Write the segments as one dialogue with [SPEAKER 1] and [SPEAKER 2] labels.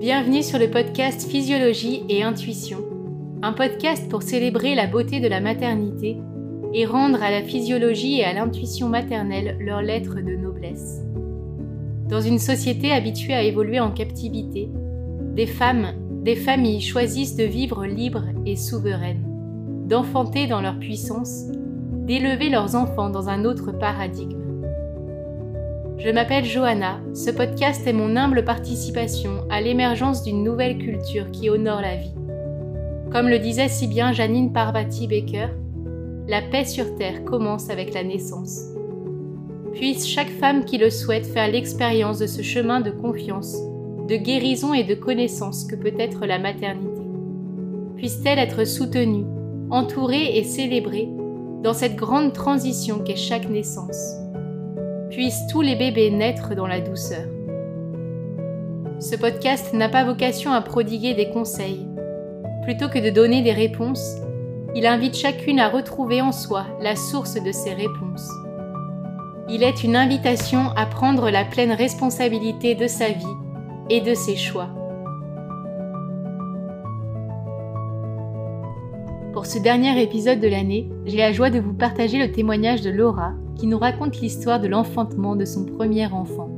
[SPEAKER 1] Bienvenue sur le podcast Physiologie et Intuition, un podcast pour célébrer la beauté de la maternité et rendre à la physiologie et à l'intuition maternelle leur lettre de noblesse. Dans une société habituée à évoluer en captivité, des femmes, des familles choisissent de vivre libres et souveraines, d'enfanter dans leur puissance, d'élever leurs enfants dans un autre paradigme. Je m'appelle Johanna, ce podcast est mon humble participation à l'émergence d'une nouvelle culture qui honore la vie. Comme le disait si bien Janine Parvati Baker, la paix sur Terre commence avec la naissance. Puisse chaque femme qui le souhaite faire l'expérience de ce chemin de confiance, de guérison et de connaissance que peut être la maternité. Puisse-t-elle être soutenue, entourée et célébrée dans cette grande transition qu'est chaque naissance puissent tous les bébés naître dans la douceur. Ce podcast n'a pas vocation à prodiguer des conseils. Plutôt que de donner des réponses, il invite chacune à retrouver en soi la source de ces réponses. Il est une invitation à prendre la pleine responsabilité de sa vie et de ses choix. Pour ce dernier épisode de l'année, j'ai la joie de vous partager le témoignage de Laura, qui nous raconte l'histoire de l'enfantement de son premier enfant.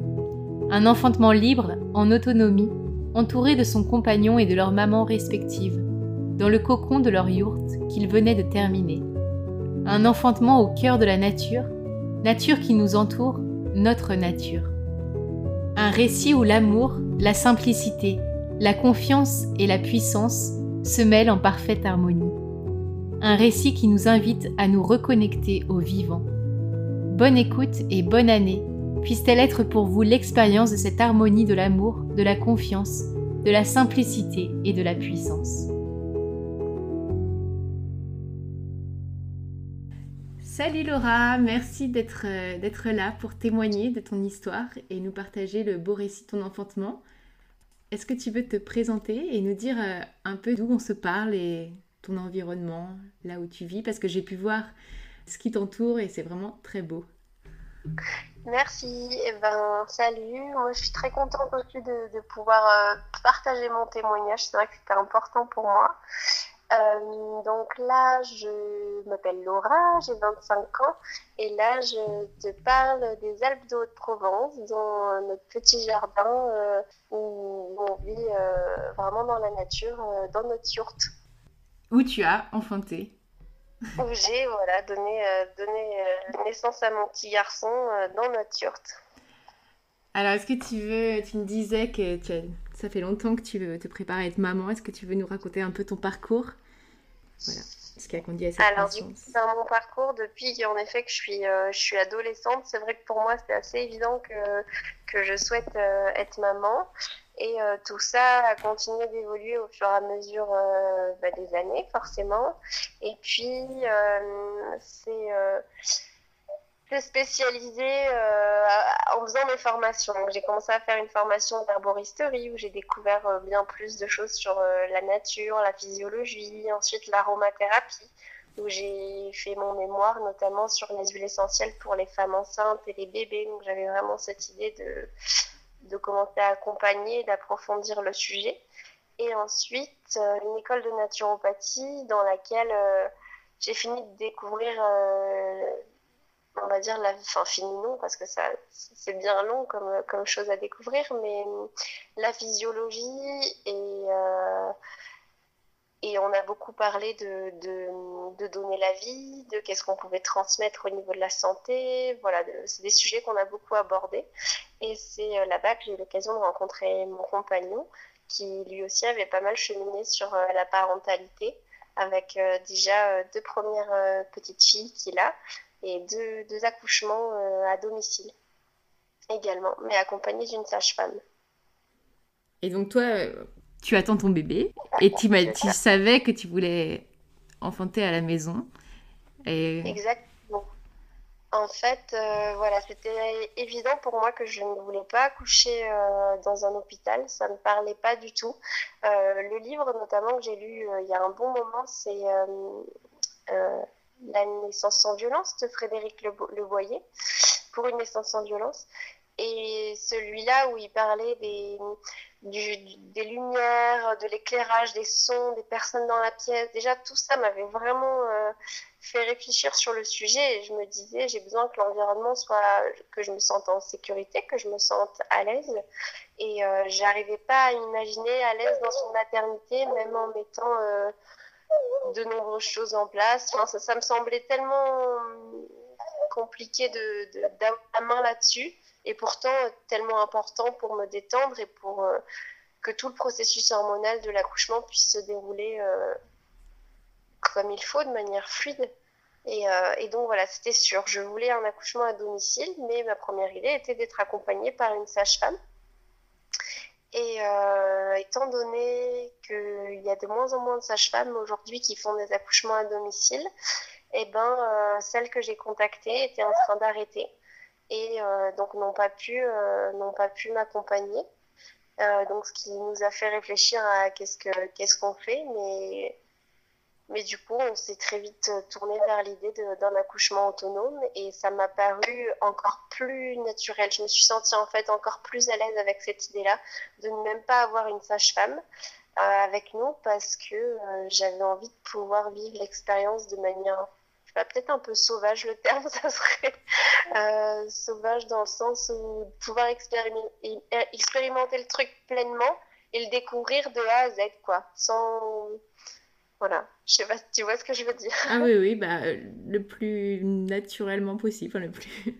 [SPEAKER 1] Un enfantement libre, en autonomie, entouré de son compagnon et de leur maman respective, dans le cocon de leur yourte qu'il venait de terminer. Un enfantement au cœur de la nature, nature qui nous entoure, notre nature. Un récit où l'amour, la simplicité, la confiance et la puissance se mêlent en parfaite harmonie. Un récit qui nous invite à nous reconnecter au vivant. Bonne écoute et bonne année. Puisse-t-elle être pour vous l'expérience de cette harmonie de l'amour, de la confiance, de la simplicité et de la puissance. Salut Laura, merci d'être là pour témoigner de ton histoire et nous partager le beau récit de ton enfantement. Est-ce que tu veux te présenter et nous dire euh, un peu d'où on se parle et ton environnement, là où tu vis Parce que j'ai pu voir ce qui t'entoure et c'est vraiment très beau.
[SPEAKER 2] Merci, eh ben, salut. Moi, je suis très contente aussi de, pouvoir euh, partager mon témoignage. C'est vrai que c'était important pour moi. Euh, donc là, je m'appelle Laura, j'ai 25 ans et là, je te parle des Alpes de Haute-Provence, dans notre petit jardin euh, où on vit vraiment dans la nature, dans notre yourte.
[SPEAKER 1] Où tu as enfanté
[SPEAKER 2] où j'ai voilà, donné, euh, donné euh, naissance à mon petit garçon euh, dans notre yourte.
[SPEAKER 1] Alors, est-ce que tu veux, tu me disais que ça fait longtemps que tu veux te préparer à être maman. Est-ce que tu veux nous raconter un peu ton parcours?
[SPEAKER 2] Voilà, ce qui a conduit à cette Alors, dans mon parcours, depuis en effet que je suis, je suis adolescente, c'est vrai que pour moi, c'est assez évident que, que je souhaite être maman. Et euh, tout ça a continué d'évoluer au fur et à mesure euh, bah, des années, forcément. Et puis, euh, c'est spécialisé en faisant mes formations. J'ai commencé à faire une formation d'herboristerie où j'ai découvert bien plus de choses sur la nature, la physiologie, ensuite l'aromathérapie où j'ai fait mon mémoire notamment sur les huiles essentielles pour les femmes enceintes et les bébés. Donc j'avais vraiment cette idée de de commencer à accompagner d'approfondir le sujet. Et ensuite, euh, une école de naturopathie dans laquelle euh, j'ai fini de découvrir, euh, on va dire, la, enfin fini non, parce que ça, c'est bien long comme, comme chose à découvrir, mais la physiologie et et on a beaucoup parlé de, de, donner la vie, de qu'est-ce qu'on pouvait transmettre au niveau de la santé. Voilà, c'est des sujets qu'on a beaucoup abordés. Et c'est euh, là-bas que j'ai eu l'occasion de rencontrer mon compagnon, qui lui aussi avait pas mal cheminé sur euh, la parentalité, avec euh, déjà deux premières petites filles qu'il a et deux, deux accouchements à domicile également, mais accompagné d'une sage-femme.
[SPEAKER 1] Et donc toi, tu attends ton bébé et tu, tu savais que tu voulais enfanter à la maison.
[SPEAKER 2] Et... Exactement. En fait, euh, voilà, c'était évident pour moi que je ne voulais pas accoucher euh, dans un hôpital. Ça ne me parlait pas du tout. Euh, le livre, notamment, que j'ai lu il y a un bon moment, c'est La naissance sans violence de Frédéric Le, Boyer, pour une naissance sans violence. Et celui-là où il parlait des, des lumières, de l'éclairage, des sons, des personnes dans la pièce. Déjà, tout ça m'avait vraiment euh, fait réfléchir sur le sujet et je me disais, j'ai besoin que l'environnement soit, que je me sente en sécurité, que je me sente à l'aise. Et euh, j'arrivais pas à imaginer à l'aise dans une maternité, même en mettant euh, de nombreuses choses en place. Ça, me semblait tellement compliqué de d'avoir la main là-dessus et pourtant tellement important pour me détendre et pour euh, que tout le processus hormonal de l'accouchement puisse se dérouler euh, comme il faut, de manière fluide. Et, euh, et donc voilà, c'était sûr. Je voulais un accouchement à domicile, mais ma première idée était d'être accompagnée par une sage-femme. Et étant donné qu'il y a de moins en moins de sages-femmes aujourd'hui qui font des accouchements à domicile, eh ben, celle que j'ai contactée était en train d'arrêter et euh, donc n'ont pas pu, euh, n'ont pas pu m'accompagner. Euh, donc ce qui nous a fait réfléchir à qu'est-ce que qu'est-ce qu'on fait, mais mais du coup, on s'est très vite tourné vers l'idée d'un accouchement autonome et ça m'a paru encore plus naturel. Je me suis sentie en fait encore plus à l'aise avec cette idée-là de ne même pas avoir une sage-femme avec nous parce que j'avais envie de pouvoir vivre l'expérience de manière peut-être un peu sauvage le terme, ça serait euh, sauvage dans le sens où pouvoir expérimenter, expérimenter le truc pleinement et le découvrir de A à Z, quoi, sans... Voilà, je sais pas si tu vois ce que je veux dire.
[SPEAKER 3] Ah oui, oui, bah, le plus naturellement possible, le plus...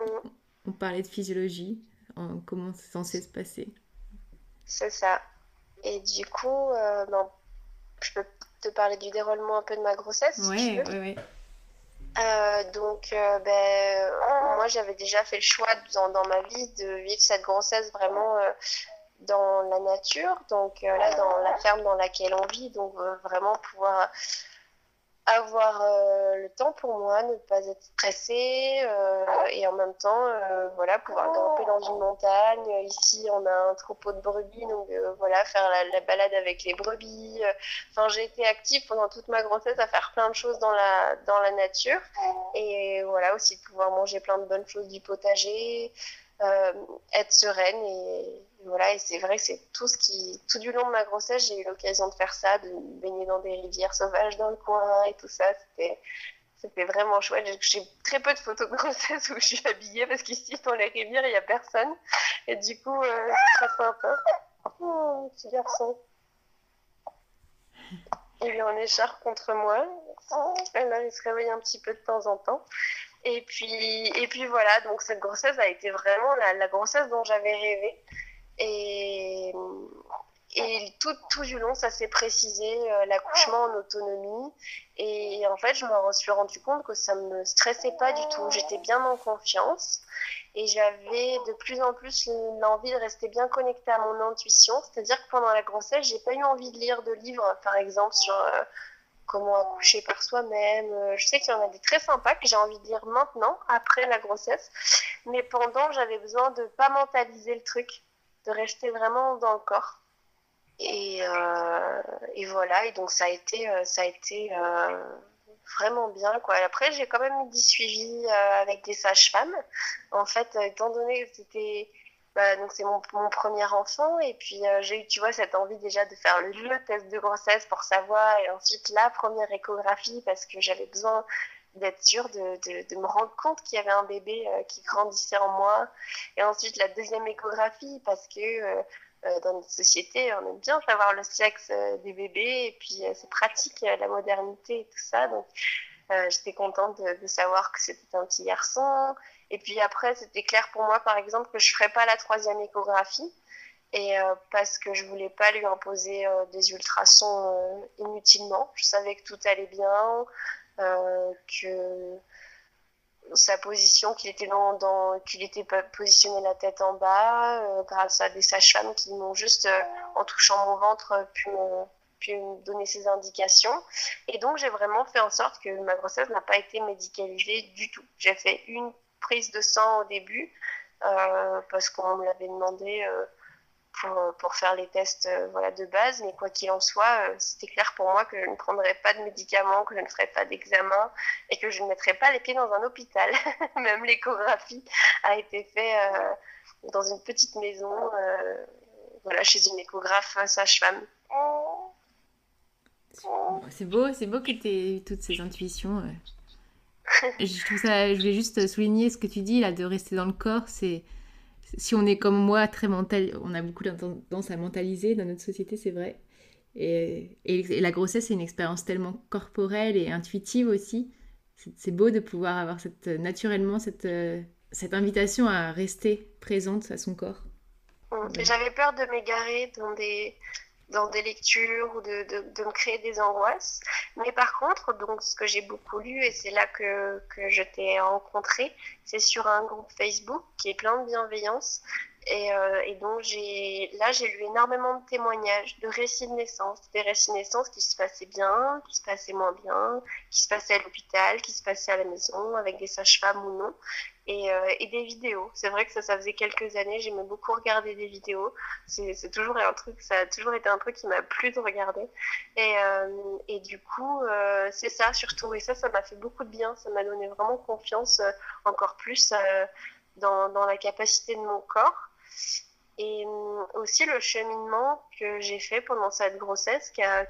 [SPEAKER 3] Mm. On parlait de physiologie, en comment c'est censé se passer.
[SPEAKER 2] C'est ça. Et du coup, euh, je peux te parler du déroulement un peu de ma grossesse.
[SPEAKER 3] Oui, oui, oui.
[SPEAKER 2] Euh, donc, euh, ben, moi, j'avais déjà fait le choix dans, dans, ma vie de vivre cette grossesse vraiment euh, dans la nature, donc là, dans la ferme dans laquelle on vit, donc vraiment pouvoir avoir euh, le temps pour moi, ne pas être stressée euh, et en même temps, euh, voilà, pouvoir grimper dans une montagne. Ici, on a un troupeau de brebis, donc voilà, faire la, balade avec les brebis. Enfin, j'ai été active pendant toute ma grossesse à faire plein de choses dans la, dans la nature et voilà, aussi pouvoir manger plein de bonnes choses du potager. Être sereine et voilà et c'est vrai que c'est tout ce qui tout du long de ma grossesse j'ai eu l'occasion de faire ça de baigner dans des rivières sauvages dans le coin et tout ça. C'était c'était vraiment chouette. J'ai très peu de photos de grossesse où je suis habillée parce qu'ici dans les rivières il y a personne. Et du coup euh, c'est très sympa. Oh, petit garçon. Il est en écharpe contre moi. Là il se réveille un petit peu de temps en temps. Et puis, et puis voilà, donc cette grossesse a été vraiment la, grossesse dont j'avais rêvé. Et, tout, du long, ça s'est précisé, euh, l'accouchement en autonomie. Et en fait, je me suis rendu compte que ça me stressait pas du tout. J'étais bien en confiance et j'avais de plus en plus l'envie de rester bien connectée à mon intuition. C'est-à-dire que pendant la grossesse, j'ai pas eu envie de lire de livres, par exemple, sur euh, comment accoucher par soi-même. Euh, je sais qu'il y en a des très sympas que j'ai envie de lire maintenant, après la grossesse. Mais pendant, j'avais besoin de pas mentaliser le truc, de rester vraiment dans le corps. Et, euh, et voilà, et donc ça a été, euh, ça a été vraiment bien. Quoi. après, j'ai quand même eu du suivi avec des sages-femmes. En fait, étant donné que c'était bah, donc c'est mon, mon, premier enfant et puis euh, j'ai eu tu vois cette envie déjà de faire le, test de grossesse pour savoir et ensuite la première échographie parce que j'avais besoin d'être sûre de, de, de, me rendre compte qu'il y avait un bébé euh, qui grandissait en moi et ensuite la deuxième échographie parce que euh, dans notre société on aime bien savoir le sexe des bébés et puis c'est pratique la modernité et tout ça donc j'étais contente de, savoir que c'était un petit garçon et puis après, c'était clair pour moi, par exemple, que je ne ferais pas la troisième échographie. Et euh, parce que je voulais pas lui imposer euh, des ultrasons euh, inutilement. Je savais que tout allait bien, que sa position, qu'il était positionné la tête en bas, grâce à des sages-femmes qui m'ont juste, en touchant mon ventre, pu donner ces indications. Et donc, j'ai vraiment fait en sorte que ma grossesse n'a pas été médicalisée du tout. J'ai fait une prise de sang au début, euh, parce qu'on me l'avait demandé euh, pour, pour faire les tests voilà, de base. Mais quoi qu'il en soit, c'était clair pour moi que je ne prendrais pas de médicaments, que je ne ferais pas d'examen et que je ne mettrais pas les pieds dans un hôpital. Même l'échographie a été faite dans une petite maison, voilà, chez une échographe sage-femme.
[SPEAKER 3] C'est beau, c'est beau que tu aies toutes ces intuitions. je trouve ça, je voulais juste souligner ce que tu dis là, de rester dans le corps. C'est si on est comme moi très mental, on a beaucoup tendance à mentaliser dans notre société, c'est vrai. Et, la grossesse, c'est une expérience tellement corporelle et intuitive aussi. C'est beau de pouvoir avoir naturellement cette, cette invitation à rester présente à son corps.
[SPEAKER 2] J'avais peur de m'égarer dans des, dans des lectures ou de, de, de, me créer des angoisses. Mais par contre, donc, ce que j'ai beaucoup lu, et c'est là que, que je t'ai rencontré, c'est sur un groupe Facebook qui est plein de bienveillance. Et, euh, et donc, là, j'ai lu énormément de témoignages, de récits de naissance, des récits de naissance qui se passaient bien, qui se passaient moins bien, qui se passaient à l'hôpital, qui se passaient à la maison, avec des sages-femmes ou non et, euh, et des vidéos. C'est vrai que ça, ça faisait quelques années, j'aimais beaucoup regarder des vidéos. C'est toujours un truc, ça a toujours été un truc qui m'a plu de regarder. Et, euh, du coup, euh, c'est ça surtout. Et ça, ça m'a fait beaucoup de bien. Ça m'a donné vraiment confiance encore plus dans, dans la capacité de mon corps. Et aussi le cheminement que j'ai fait pendant cette grossesse qui a,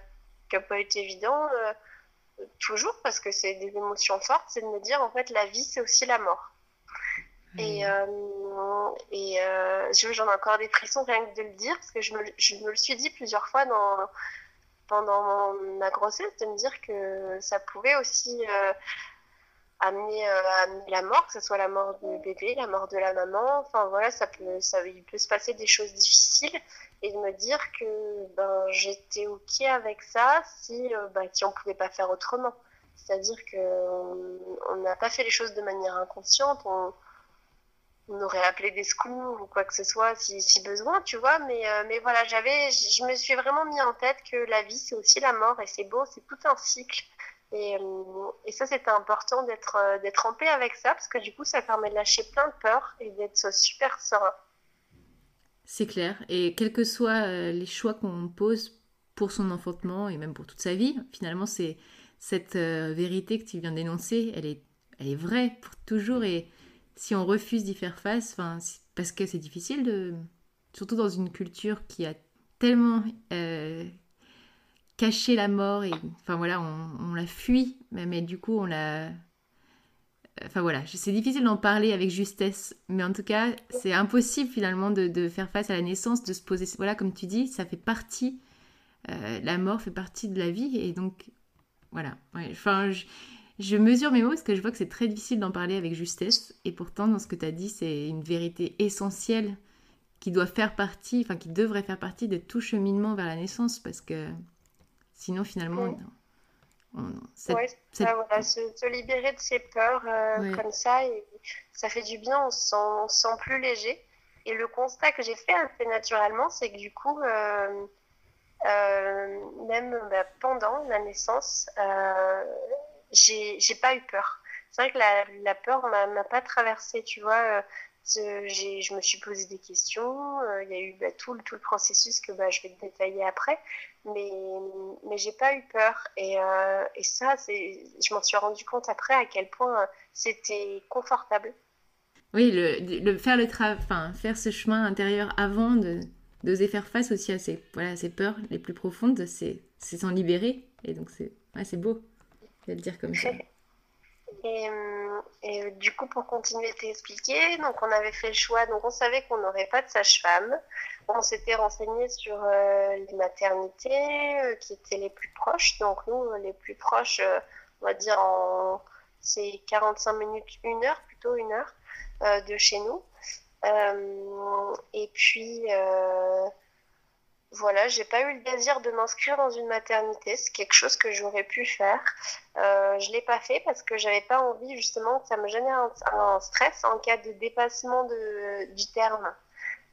[SPEAKER 2] qui a pas été évident toujours parce que c'est des émotions fortes, c'est de me dire en fait la vie c'est aussi la mort. Et, euh, et euh, j'en ai encore des frissons rien que de le dire, parce que je me, je me le suis dit plusieurs fois dans, pendant ma grossesse, de me dire que ça pouvait aussi euh, amener, amener, la mort, que ce soit la mort du bébé, la mort de la maman. Enfin voilà, ça peut, ça, il peut se passer des choses difficiles. Et de me dire que ben, j'étais OK avec ça si, ben, si on ne pouvait pas faire autrement. C'est-à-dire qu'on n'a pas fait les choses de manière inconsciente. On, on aurait appelé des secours ou quoi que ce soit si, si besoin, tu vois. Mais, euh, mais voilà, j'avais, je me suis vraiment mis en tête que la vie, c'est aussi la mort et c'est beau, c'est tout un cycle. Et, euh, et ça, c'était important d'être, euh, d'être en paix avec ça parce que du coup, ça permet de lâcher plein de peurs et d'être super serein.
[SPEAKER 3] C'est clair. Et quels que soient les choix qu'on pose pour son enfantement et même pour toute sa vie, finalement, c'est cette vérité que tu viens d'énoncer, elle est, elle est vraie pour toujours et si on refuse d'y faire face, parce que c'est difficile de, surtout dans une culture qui a tellement euh, caché la mort et enfin voilà, on, la fuit, mais, du coup on la, enfin voilà, c'est difficile d'en parler avec justesse, mais en tout cas c'est impossible finalement de, faire face à la naissance, de se poser, voilà comme tu dis, ça fait partie, euh, la mort fait partie de la vie et donc voilà, enfin je mesure mes mots parce que je vois que c'est très difficile d'en parler avec justesse. Et pourtant, dans ce que tu as dit, c'est une vérité essentielle qui doit faire partie, enfin qui devrait faire partie de tout cheminement vers la naissance parce que sinon, finalement,
[SPEAKER 2] on, Ça, voilà, se, libérer de ses peurs euh, comme ça, et ça fait du bien, on se sent, sent plus léger. Et le constat que j'ai fait assez naturellement, c'est que du coup, euh, euh, même bah, pendant la naissance, j'ai pas eu peur. C'est vrai que la, la peur m'a pas traversée, tu vois. Euh, je me suis posé des questions. Euh, il y a eu bah, tout, tout, le processus que bah, je vais détailler après. Mais, mais j'ai pas eu peur. Et, euh, et ça, je m'en suis rendu compte après à quel point c'était confortable.
[SPEAKER 3] Oui, le, faire, le enfin, faire ce chemin intérieur avant d'oser faire face aussi à ces, voilà, ces peurs les plus profondes, c'est s'en libérer. Et donc, c'est ouais, beau dire comme ça.
[SPEAKER 2] Et, euh, euh, du coup, pour continuer à t'expliquer, donc on avait fait le choix, donc on savait qu'on n'aurait pas de sage-femme. On s'était renseigné sur euh, les maternités qui étaient les plus proches. Donc nous, les plus proches, on va dire en c'est 45 minutes, une heure, plutôt une heure de chez nous. et puis voilà, j'ai pas eu le désir de m'inscrire dans une maternité. C'est quelque chose que j'aurais pu faire. Euh, je l'ai pas fait parce que j'avais pas envie justement que ça me génère un, stress en cas de dépassement de, du terme.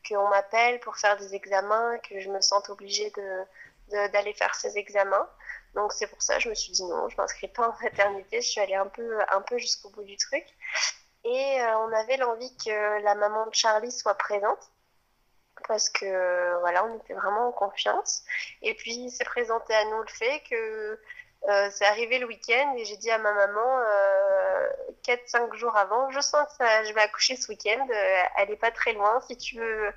[SPEAKER 2] Qu'on m'appelle pour faire des examens, que je me sente obligée de, d'aller faire ces examens. Donc c'est pour ça que je me suis dit non, je m'inscris pas en maternité. Je suis allée un peu, un peu jusqu'au bout du truc. Et euh, on avait l'envie que la maman de Charlie soit présente. Parce que voilà, on était vraiment en confiance. Et puis, il s'est présenté à nous le fait que euh, c'est arrivé le week-end et j'ai dit à ma maman euh, 4-5 jours avant, je sens que ça, je vais accoucher ce week-end, euh, elle n'est pas très loin, si tu veux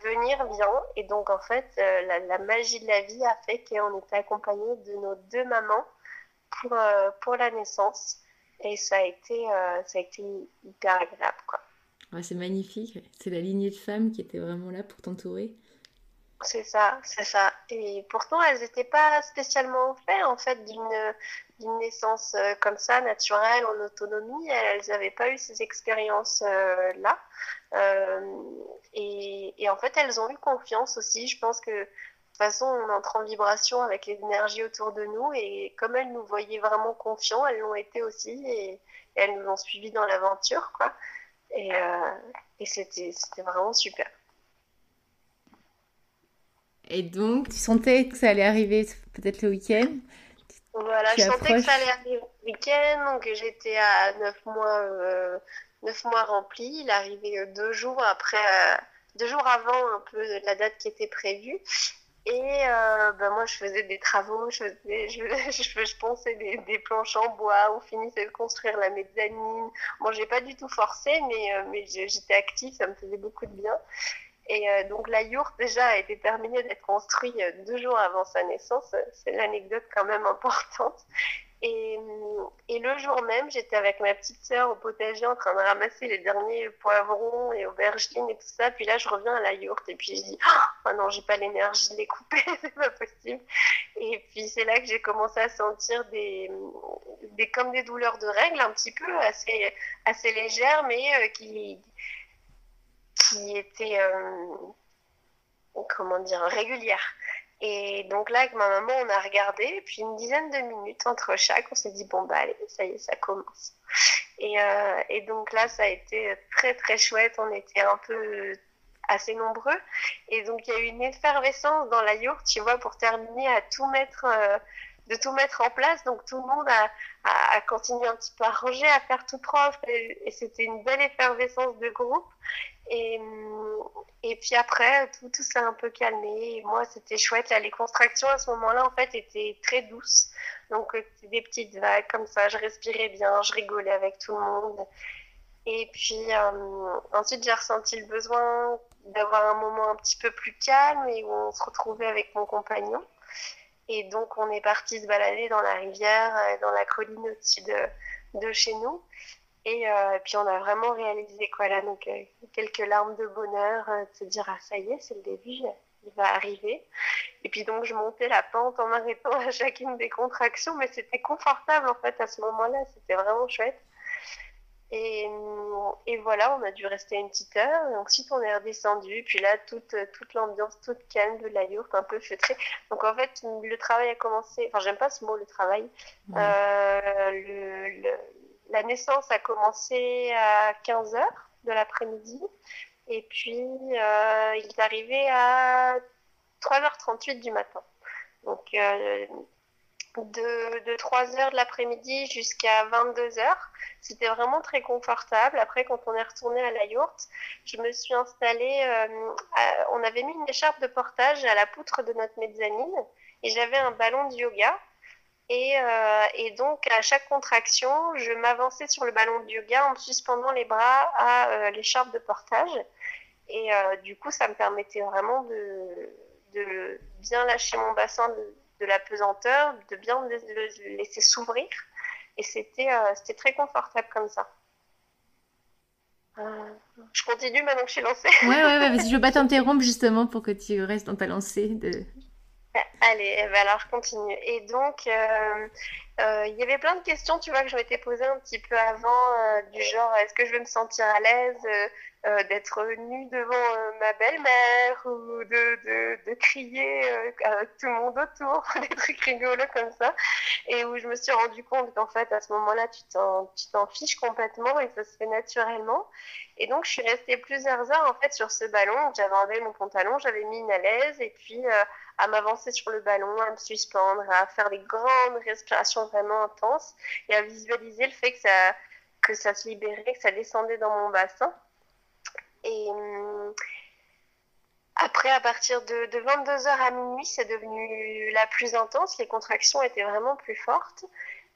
[SPEAKER 2] venir, viens. Et donc en fait, euh, la, magie de la vie a fait qu'on était accompagnés de nos deux mamans pour, euh, pour la naissance. Et ça a été, ça a été hyper agréable. Quoi.
[SPEAKER 3] C'est magnifique, c'est la lignée de femmes qui était vraiment là pour t'entourer.
[SPEAKER 2] C'est ça, c'est ça. Et pourtant, elles n'étaient pas spécialement faites en fait d'une naissance euh, comme ça, naturelle, en autonomie. Elles n'avaient pas eu ces expériences-là. Euh, et, et, en fait, elles ont eu confiance aussi. Je pense que de toute façon, on entre en vibration avec les énergies autour de nous. Et comme elles nous voyaient vraiment confiants, elles l'ont été aussi. Et, et, elles nous ont suivis dans l'aventure. quoi. Et, euh, et c'était vraiment super.
[SPEAKER 3] Et donc, tu sentais que ça allait arriver peut-être le week-end?
[SPEAKER 2] Voilà, tu je approches... sentais que ça allait arriver le week-end, donc j'étais à 9 mois, euh, 9 mois remplis. Il euh, deux jours après, euh, deux jours avant un peu la date qui était prévue. Et ben moi, je faisais des travaux, je, faisais, je, je, je ponçais des, des, planches en bois, on finissait de construire la mezzanine. Bon, j'ai pas du tout forcé, mais, euh, mais j'étais active, ça me faisait beaucoup de bien. Et euh, donc la yourte déjà a été terminée d'être construite euh, deux jours avant sa naissance. C'est l'anecdote quand même importante. Et, le jour même, j'étais avec ma petite sœur au potager en train de ramasser les derniers poivrons et aubergines et tout ça. Puis là, je reviens à la yourte et puis je dis oh non, j'ai pas l'énergie de les couper, c'est pas possible. Et puis c'est là que j'ai commencé à sentir des, comme des douleurs de règles un petit peu assez assez légères, mais euh, qui qui était, euh, comment dire, régulière. Et donc là, avec ma maman, on a regardé, puis une dizaine de minutes entre chaque, on s'est dit, bon, bah allez, ça y est, ça commence. Et, euh, et donc là, ça a été très, très chouette. On était un peu assez nombreux. Et donc, il y a eu une effervescence dans la yourte, tu vois, pour terminer à tout mettre. Euh, de tout mettre en place. Donc tout le monde a, continué un petit peu à ranger, à faire tout propre. Et, et c'était une belle effervescence de groupe. Et, et puis après, tout, tout s'est un peu calmé. Moi, c'était chouette. Les contractions à ce moment-là, en fait, étaient très douces. Donc, c'était des petites vagues comme ça. Je respirais bien, je rigolais avec tout le monde. Et puis, euh, ensuite, j'ai ressenti le besoin d'avoir un moment un petit peu plus calme et où on se retrouvait avec mon compagnon. Et donc, on est parti se balader dans la rivière, euh, dans la colline au-dessus de, de chez nous. Et euh, puis on a vraiment réalisé quoi là, donc euh, quelques larmes de bonheur, euh, de se dire ah ça y est, c'est le début, il va arriver. Et puis donc je montais la pente en m'arrêtant à chacune des contractions, mais c'était confortable en fait à ce moment-là, c'était vraiment chouette. Et, et, voilà, on a dû rester une petite heure. Et ensuite, on est redescendu. Puis là, toute, toute l'ambiance toute calme de la yourte, un peu feutrée. Donc en fait, le travail a commencé. Enfin, j'aime pas ce mot, le travail. Euh, le, le, la naissance a commencé à 15h de l'après-midi. Et puis, euh, il est arrivé à 3h38 du matin. Donc, euh, de, de 3h de l'après-midi jusqu'à 22h. C'était vraiment très confortable. Après, quand on est retourné à la yourte, je me suis installée. Euh, on avait mis une écharpe de portage à la poutre de notre mezzanine et j'avais un ballon de yoga et, euh, et, donc, à chaque contraction, je m'avançais sur le ballon de yoga en me suspendant les bras à euh, l'écharpe de portage. Et euh, du coup, ça me permettait vraiment de, de bien lâcher mon bassin de, de, la pesanteur, de bien le laisser s'ouvrir. Et c'était très confortable comme ça. je continue maintenant que je suis lancée.
[SPEAKER 3] ouais, ouais, ouais, je veux pas t'interrompre justement pour que tu restes dans ta lancée de,
[SPEAKER 2] Allez, eh ben alors continue. Et donc, euh, euh, il y avait plein de questions, tu vois, que je m'étais posées un petit peu avant, euh, du genre, est-ce que je vais me sentir à l'aise d'être nue devant ma belle-mère ou de, crier tout le monde autour, des trucs rigolos comme ça. Et où je me suis rendu compte qu'en fait, à ce moment-là, tu t'en fiches complètement et ça se fait naturellement. Et donc, je suis restée plusieurs heures, en fait, sur ce ballon. J'avais enlevé mon pantalon, j'avais mis une à l'aise et puis à m'avancer sur le ballon, à me suspendre, à faire des grandes respirations vraiment intenses et à visualiser le fait que ça, que ça se libérait, que ça descendait dans mon bassin. Et hum, après, à partir de, 22h à minuit, c'est devenu la plus intense. Les contractions étaient vraiment plus fortes.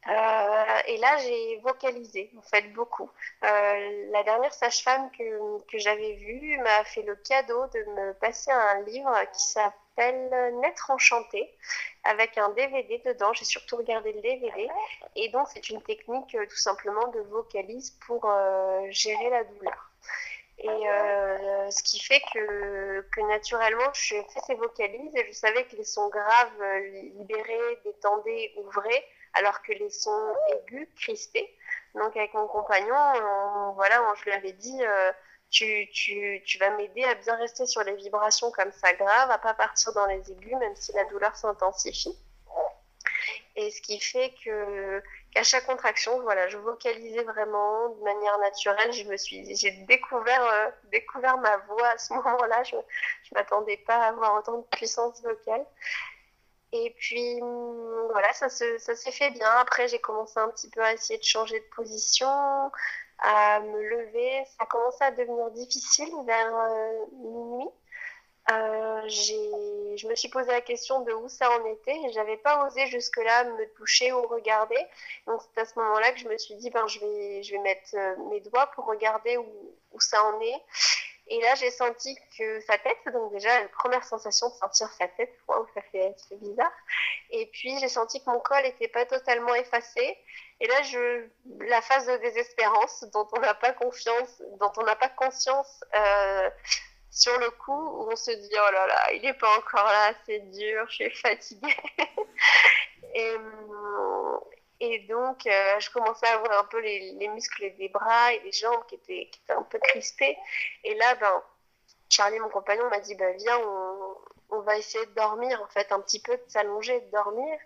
[SPEAKER 2] Euh, et là, j'ai vocalisé, en fait, beaucoup. Euh, la dernière sage-femme que, que j'avais vue m'a fait le cadeau de me passer un livre qui s'appelle Naître enchanté, avec un DVD dedans. J'ai surtout regardé le DVD. Et donc, c'est une technique tout simplement de vocalise pour gérer la douleur. Et euh, ce qui fait que, que naturellement, je fais ces vocalises et je savais que les sons graves euh, libérés, détendés, ouvrés, alors que les sons aigus, crispés. Donc avec mon compagnon, voilà, je lui avais dit, euh, tu, tu, tu, vas m'aider à bien rester sur les vibrations comme ça graves, à pas partir dans les aigus, même si la douleur s'intensifie. Et ce qui fait que qu'à chaque contraction, voilà, je vocalisais vraiment de manière naturelle. Je me suis, j'ai découvert, euh, découvert ma voix à ce moment-là. Je, je m'attendais pas à avoir autant de puissance vocale. Et puis voilà, ça, se, ça s'est fait bien. Après, j'ai commencé un petit peu à essayer de changer de position, à me lever. Ça a commencé à devenir difficile vers euh, minuit. Euh, je me suis posé la question de où ça en était et j'avais pas osé jusque-là me toucher ou regarder. Donc c'est à ce moment-là que je me suis dit ben je vais je vais mettre euh, mes doigts pour regarder où, où ça en est. Et là j'ai senti que sa tête, donc déjà la première sensation de sentir sa tête, waouh ça fait, bizarre. Et puis j'ai senti que mon col était pas totalement effacé. Et là je la phase de désespérance dont on n'a pas confiance, dont on n'a pas conscience. Euh, sur le coup, on se dit oh là là, il n'est pas encore là, c'est dur, je suis fatiguée. euh, et donc, euh, je commençais à avoir un peu les, les, muscles des bras et des jambes qui étaient, un peu crispés. Et là, ben, Charlie, mon compagnon, m'a dit ben, viens, on, va essayer de dormir, en fait, un petit peu, de s'allonger, de dormir.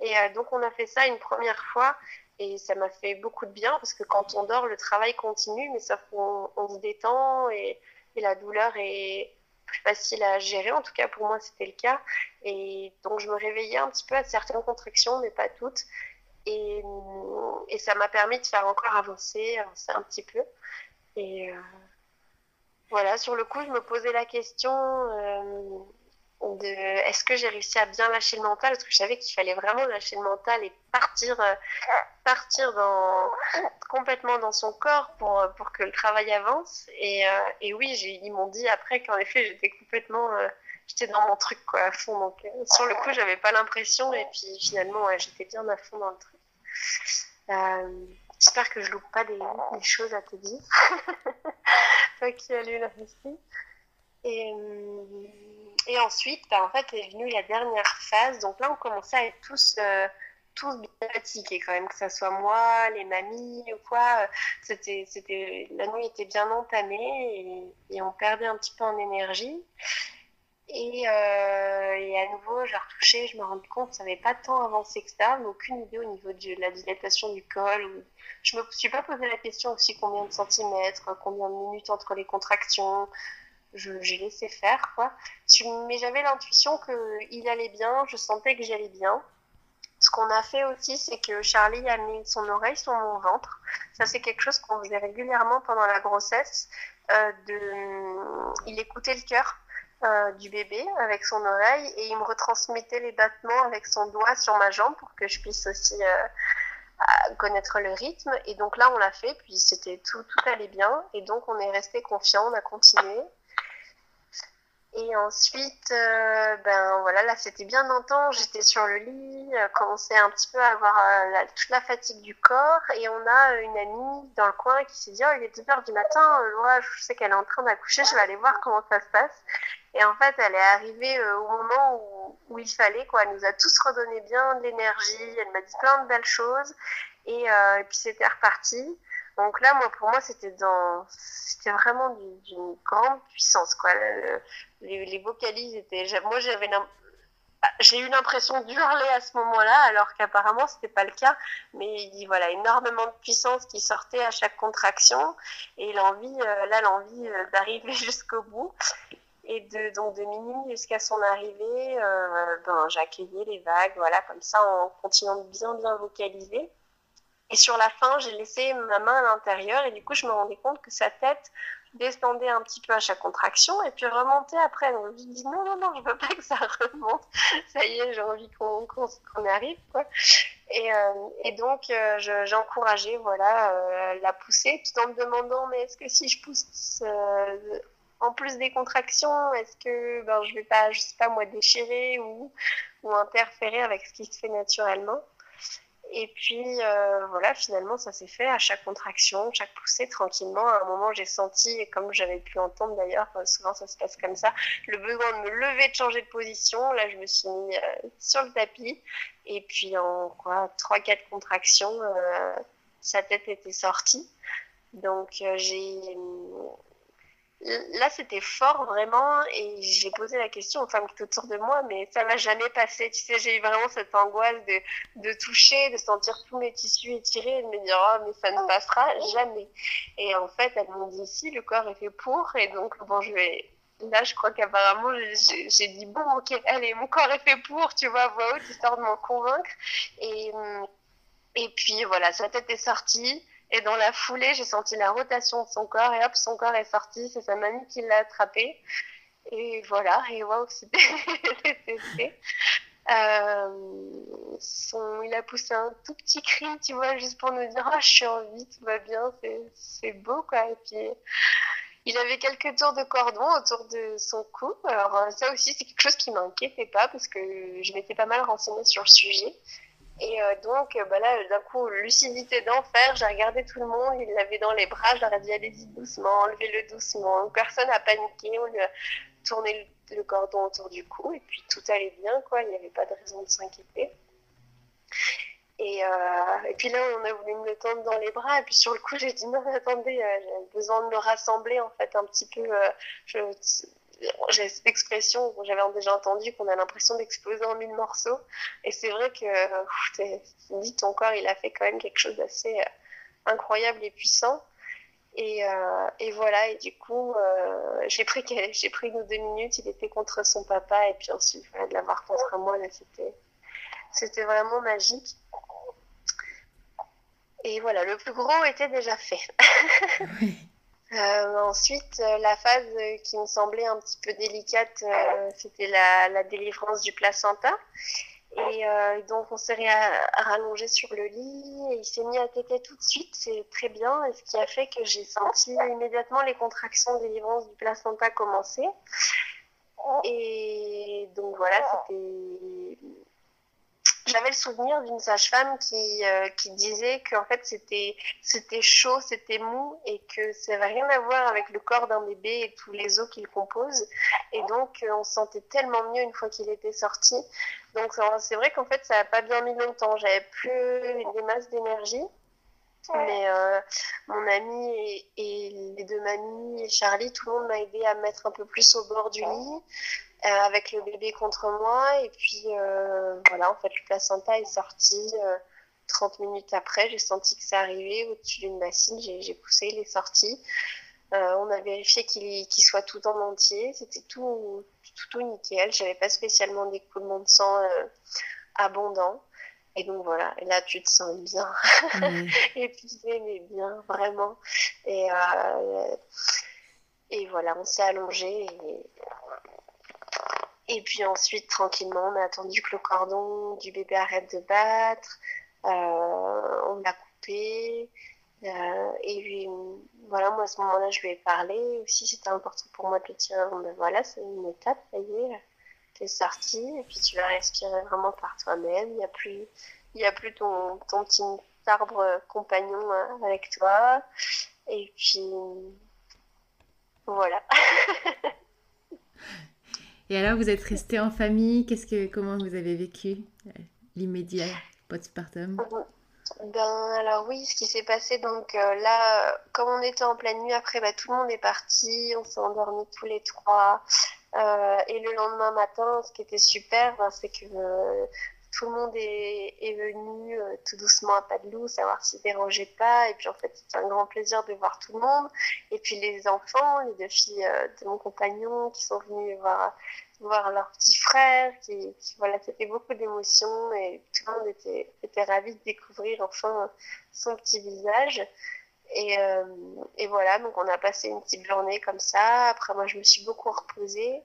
[SPEAKER 2] Et euh, donc, on a fait ça une première fois. Et ça m'a fait beaucoup de bien parce que quand on dort, le travail continue, mais ça, on, on se détend et la douleur est plus facile à gérer. En tout cas, pour moi, c'était le cas. Et donc, je me réveillais un petit peu à certaines contractions, mais pas toutes. Et, ça m'a permis de faire encore avancer, avancer un petit peu. Et euh, voilà, sur le coup, je me posais la question. Euh, de est-ce que j'ai réussi à bien lâcher le mental? Parce que je savais qu'il fallait vraiment lâcher le mental et partir euh, partir dans complètement dans son corps pour pour que le travail avance et, et oui ils m'ont dit après qu'en effet j'étais complètement j'étais dans mon truc à fond donc sur le coup j'avais pas l'impression et puis finalement j'étais bien à fond dans le truc j'espère que je loupe pas des, choses à te dire toi qui as lu la récit et ensuite, bah, en fait, est venue la dernière phase. Donc là, on commençait à être tous, euh, tous bien fatigués quand même, que ce soit moi, les mamies ou quoi. La nuit était bien entamée et, on perdait un petit peu en énergie. Et, euh, et à nouveau, j'ai retouché, je me rends compte que ça n'avait pas tant avancé que ça, mais aucune idée au niveau de la dilatation du col. Je me suis pas posé la question aussi combien de centimètres, combien de minutes entre les contractions j'ai laissé faire quoi. Mais j'avais l'intuition qu'il allait bien, je sentais que j'allais bien. Ce qu'on a fait aussi, c'est que Charlie a mis son oreille sur mon ventre. Ça, c'est quelque chose qu'on faisait régulièrement pendant la grossesse. Euh. Il écoutait le cœur euh, du bébé avec son oreille et il me retransmettait les battements avec son doigt sur ma jambe pour que je puisse aussi euh, connaître le rythme. Et donc là, on l'a fait, puis c'était tout, tout allait bien. Et donc, on est resté confiant, on a continué. Et ensuite, euh, ben voilà, là c'était bien longtemps, j'étais sur le lit, euh, commençais un petit peu à avoir euh, toute la fatigue du corps, et on a une amie dans le coin qui s'est dit, oh il est 2h du matin, Laura, je sais qu'elle est en train d'accoucher, je vais aller voir comment ça se passe. Et en fait, elle est arrivée au moment où, il fallait, quoi. Elle nous a tous redonné bien de l'énergie, elle m'a dit plein de belles choses, et, et puis c'était reparti. Donc là, moi, pour moi, c'était dans, c'était vraiment d'une grande puissance, quoi. les, vocalises étaient, moi, j'avais, ah, j'ai eu l'impression d'hurler à ce moment-là, alors qu'apparemment, c'était pas le cas. Mais voilà, énormément de puissance qui sortait à chaque contraction et l'envie, euh, là, l'envie euh, d'arriver jusqu'au bout. Et de, donc de minuit jusqu'à son arrivée, euh, ben, j'accueillais les vagues, voilà, comme ça, en continuant de bien, bien vocaliser. Et sur la fin, j'ai laissé ma main à l'intérieur et du coup, je me rendais compte que sa tête descendait un petit peu à chaque contraction et puis remontait après. Donc je dis non, non, non, je veux pas que ça remonte. Ça y est, j'ai envie qu'on arrive. Quoi. Et, euh, et donc, euh, j'encourageais voilà, la pousser tout en me demandant mais est-ce que si je pousse en plus des contractions, est-ce que ben, je vais pas, je sais pas moi, déchirer ou, ou interférer avec ce qui se fait naturellement? Et puis euh, voilà, finalement, ça s'est fait à chaque contraction, chaque poussée, tranquillement. À un moment, j'ai senti, comme j'avais pu entendre d'ailleurs, euh, souvent ça se passe comme ça, le besoin de me lever, de changer de position. Là, je me suis mis euh, sur le tapis. Et puis en quoi, 3-4 contractions, sa tête était sortie. Donc j'ai là, c'était fort vraiment, et j'ai posé la question aux femmes qui étaient autour de moi, mais ça m'a jamais passé. Tu sais, j'ai eu vraiment cette angoisse de, de, toucher, de sentir tous mes tissus étirés, et de me dire, oh, mais ça ne passera jamais. Et en fait, elles m'ont dit, si, le corps est fait pour, et donc, bon, je vais. Là, je crois qu'apparemment, j'ai dit, bon, ok, allez, mon corps est fait pour, tu vois, voix haute, histoire de m'en convaincre. Et, et puis, voilà, sa tête est sortie. Et dans la foulée, j'ai senti la rotation de son corps et hop, son corps est sorti. C'est sa mamie qui l'a attrapé. Et voilà, et waouh, c'était. Euh, il a poussé un tout petit cri, tu vois, juste pour nous dire, oh, je suis en vie, tout va bien, c'est beau, quoi. Et puis, il avait quelques tours de cordon autour de son cou. Alors, ça aussi, c'est quelque chose qui m'inquiétait pas parce que je m'étais pas mal renseignée sur le sujet. Et euh, donc, euh, bah là, d'un coup, lucidité d'enfer, j'ai regardé tout le monde, il l'avait dans les bras, je leur ai dit allez-y doucement, enlevez-le doucement. Personne n'a paniqué, on lui a tourné le, cordon autour du cou et puis tout allait bien, quoi, il n'y avait pas de raison de s'inquiéter. Et, euh, et, puis là, on a voulu me le tendre dans les bras. Et puis sur le coup, j'ai dit non, attendez, j'ai besoin de me rassembler en fait un petit peu. J'ai cette expression j'avais déjà entendu qu'on a l'impression d'exploser en mille morceaux. Et c'est vrai que, dit, ton corps, il a fait quand même quelque chose d'assez euh, incroyable et puissant. Et, euh, et, voilà, et du coup, euh, j'ai pris, j'ai pris ou deux minutes, il était contre son papa, et puis ensuite, de l'avoir contre moi, c'était, c'était vraiment magique. Et voilà, le plus gros était déjà fait. oui. Euh, ensuite, euh, la phase qui me semblait un petit peu délicate, euh, c'était la, la, délivrance du placenta. Et donc, on s'est rallongé sur le lit et il s'est mis à téter tout de suite, c'est très bien. Et ce qui a fait que j'ai senti immédiatement les contractions de délivrance du placenta commencer. Et donc, voilà, c'était j'avais le souvenir d'une sage-femme qui, euh, qui disait qu'en fait c'était c'était chaud, c'était mou et que ça n'avait rien à voir avec le corps d'un bébé et tous les os qu'il compose. Et donc euh, on se sentait tellement mieux une fois qu'il était sorti. Donc c'est vrai qu'en fait ça n'a pas bien mis longtemps. J'avais plus des masses d'énergie. Mais euh, mon ami et, les deux mamies et Charlie, tout le monde m'a aidé à mettre un peu plus au bord du lit. Euh, avec le bébé contre moi. Et puis euh, voilà, en fait, le placenta est sorti 30 euh, minutes après. J'ai senti que ça arrivait au-dessus d'une bassine. J'ai poussé, il est sorti. on a vérifié qu'il soit tout en entier. C'était tout, tout, tout, nickel. J'avais pas spécialement d'écoulement de sang abondant. Et donc voilà, et là tu te sens bien, épuisé mais bien, vraiment. Et, et voilà, on s'est allongé et et puis ensuite, tranquillement, on a attendu que le cordon du bébé arrête de battre. Euh, on l'a coupé. Euh, et voilà, moi à ce moment-là, je lui ai parlé aussi. C'était important pour moi de le dire. Ben voilà, c'est une étape, ça y est, t'es sorti. Et puis tu vas respirer vraiment par toi-même. Il n'y a plus, y a plus ton, ton petit arbre compagnon hein, avec toi. Et puis voilà.
[SPEAKER 3] Et alors, vous êtes resté en famille Qu'est-ce que, comment vous avez vécu euh, l'immédiat postpartum?
[SPEAKER 2] Ben alors oui, ce qui s'est passé donc euh, là, comme on était en pleine nuit, après bah, tout le monde est parti, on s'est endormis tous les trois. Euh, et le lendemain matin, ce qui était super, ben, c'est que tout le monde est, est venu tout doucement à pas de loup, savoir s'il dérangeait pas. Et puis en fait, c'était un grand plaisir de voir tout le monde. Et puis les enfants, les deux filles de mon compagnon qui sont venues voir voir leur petit frère, qui, voilà, c'était beaucoup d'émotions et tout le monde était, était ravi de découvrir enfin son petit visage. Et, et, voilà, donc on a passé une petite journée comme ça. Après, moi, je me suis beaucoup reposée.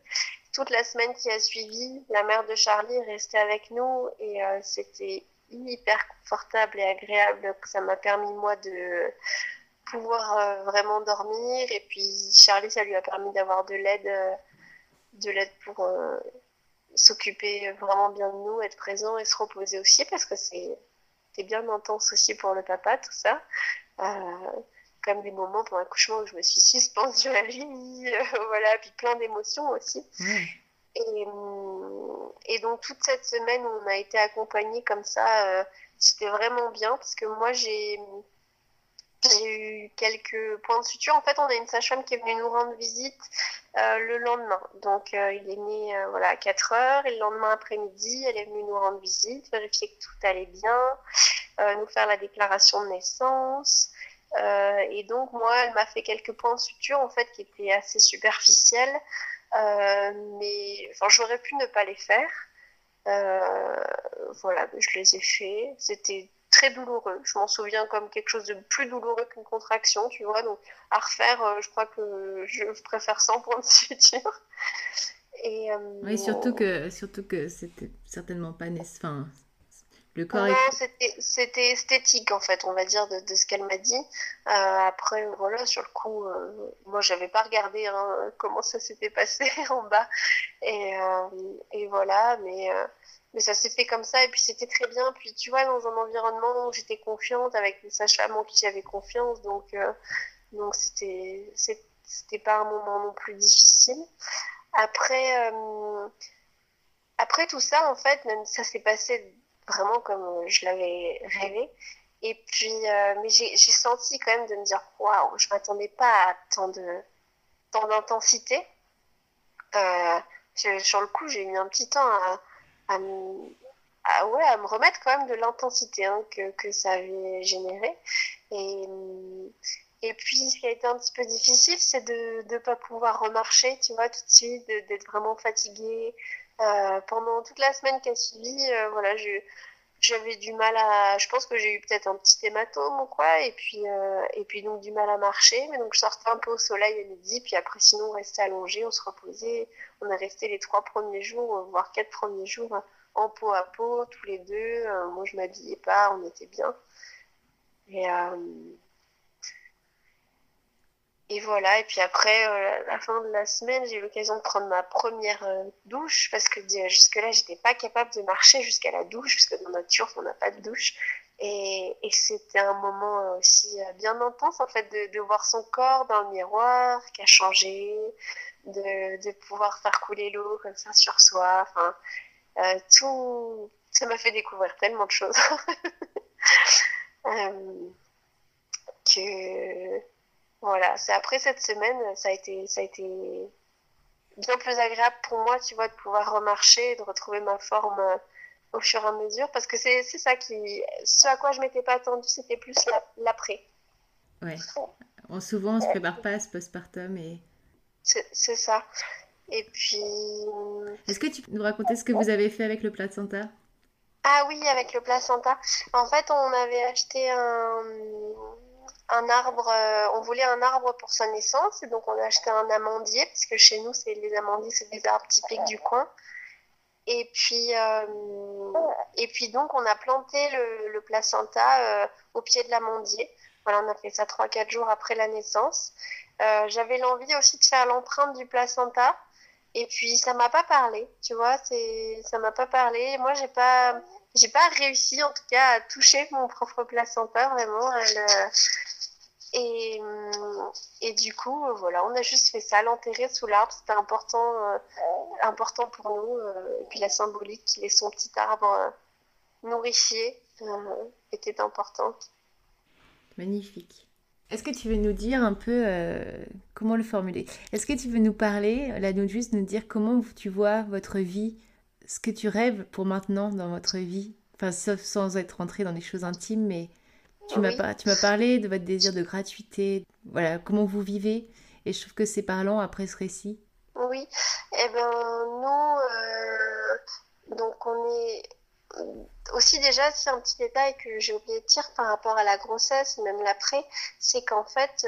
[SPEAKER 2] Toute la semaine qui a suivi, la mère de Charlie restait avec nous et c'était hyper confortable et agréable. Ça m'a permis, moi, de pouvoir euh, vraiment dormir. Et puis Charlie, ça lui a permis d'avoir de l'aide, euh, de l'aide pour euh, s'occuper vraiment bien de nous, être présent et se reposer aussi, parce que c'est bien intense aussi pour le papa, tout ça. Comme des moments pour l'accouchement où je me suis suspendue à vie, voilà, puis plein d'émotions aussi. Et, et, donc toute cette semaine où on a été accompagnés comme ça, c'était vraiment bien parce que moi j'ai eu quelques points de suture. En fait, on a une sage-femme qui est venue nous rendre visite euh, le lendemain. Donc, euh, il est né euh, voilà, à 4 heures. Et le lendemain après-midi, elle est venue nous rendre visite, vérifier que tout allait bien, nous faire la déclaration de naissance. Et donc, moi, elle m'a fait quelques points de suture, en fait, qui étaient assez superficiels. mais, enfin, j'aurais pu ne pas les faire. voilà, je les ai fait. C'était très douloureux. Je m'en souviens comme quelque chose de plus douloureux qu'une contraction, tu vois. Donc, à refaire, euh, je crois que je préfère 100 points de suture.
[SPEAKER 3] Et, euh, oui, surtout que, surtout que c'était certainement pas nécessaire.
[SPEAKER 2] Le c'était esthétique en fait, on va dire, de, de ce qu'elle m'a dit. Euh, après, voilà, sur le coup, moi, j'avais pas regardé hein, comment ça s'était passé en bas. Et, et voilà, mais mais ça s'est fait comme ça et puis c'était très bien puis tu vois dans un environnement où j'étais confiante avec des sages-femmes en qui j'avais confiance donc euh, donc c'était c'était pas un moment non plus difficile après euh, après tout ça en fait ça s'est passé vraiment comme je l'avais rêvé et puis euh, mais j'ai senti quand même de me dire waouh je m'attendais pas à tant de tant d'intensité sur le coup j'ai mis un petit temps à à me, ouais, à me remettre quand même de l'intensité hein, que, que, ça avait généré. Et, et puis, ce qui a été un petit peu difficile, c'est de ne pas pouvoir remarcher, tu vois, tout de suite, d'être vraiment fatiguée. Euh, pendant toute la semaine qui a suivi, euh, j'avais du mal à. Je pense que j'ai eu peut-être un petit hématome ou quoi, et puis, euh, et puis donc du mal à marcher. Mais donc je sortais un peu au soleil à midi, puis après, sinon, on restait allongé, on se reposait. On est resté les trois premiers jours, voire quatre premiers jours en peau à peau, tous les deux. Moi, je m'habillais pas, on était bien. Et, et voilà. Et puis après, euh, la fin de la semaine, j'ai eu l'occasion de prendre ma première douche parce que jusque-là, j'étais pas capable de marcher jusqu'à la douche, puisque dans notre turf, on n'a pas de douche. Et, et c'était un moment aussi bien intense, en fait, de, voir son corps dans le miroir qui a changé, de, de pouvoir faire couler l'eau comme ça sur soi. Enfin, euh, tout, ça m'a fait découvrir tellement de choses euh, que voilà. C'est après cette semaine, ça a été, ça a été bien plus agréable pour moi, tu vois, de pouvoir remarcher, de retrouver ma forme euh, au fur et à mesure, parce que c'est ça qui, ce à quoi je m'étais pas attendue, c'était plus l'après.
[SPEAKER 3] Ouais. souvent, on se prépare pas à ce postpartum et.
[SPEAKER 2] C'est ça. Et puis.
[SPEAKER 3] Est-ce que tu peux nous raconter ce que vous avez fait avec le placenta?
[SPEAKER 2] Ah oui, avec le placenta. En fait, on avait acheté un, un arbre. Euh, on voulait un arbre pour sa naissance, donc on a acheté un amandier, parce que chez nous, c'est les amandiers, c'est des arbres typiques du coin. Et puis, euh, et puis donc, on a planté le, placenta euh, au pied de l'amandier. Voilà, on a fait ça 3-4 jours après la naissance. J'avais l'envie aussi de faire l'empreinte du placenta. Et puis ça m'a pas parlé, tu vois, ça m'a pas parlé. Moi, j'ai pas j'ai pas réussi en tout cas à toucher mon propre placenta vraiment. Euh, et, et du coup, voilà, on a juste fait ça, l'enterrer sous l'arbre, c'était important, euh, important pour nous. Euh, et puis la symbolique qu'il ait son petit arbre nourrifié était importante.
[SPEAKER 3] Magnifique. Est-ce que tu veux nous dire un peu euh, comment le formuler? Est-ce que tu veux nous parler, là, juste nous dire comment tu vois votre vie, ce que tu rêves pour maintenant dans votre vie. Enfin, sauf sans être rentré dans des choses intimes, mais tu m'as parlé de votre désir de gratuité, voilà, comment vous vivez, et je trouve que c'est parlant après ce récit.
[SPEAKER 2] Oui, eh ben nous, euh, donc on est aussi déjà, c'est un petit détail que j'ai oublié de dire par rapport à la grossesse, même l'après, c'est qu'en fait,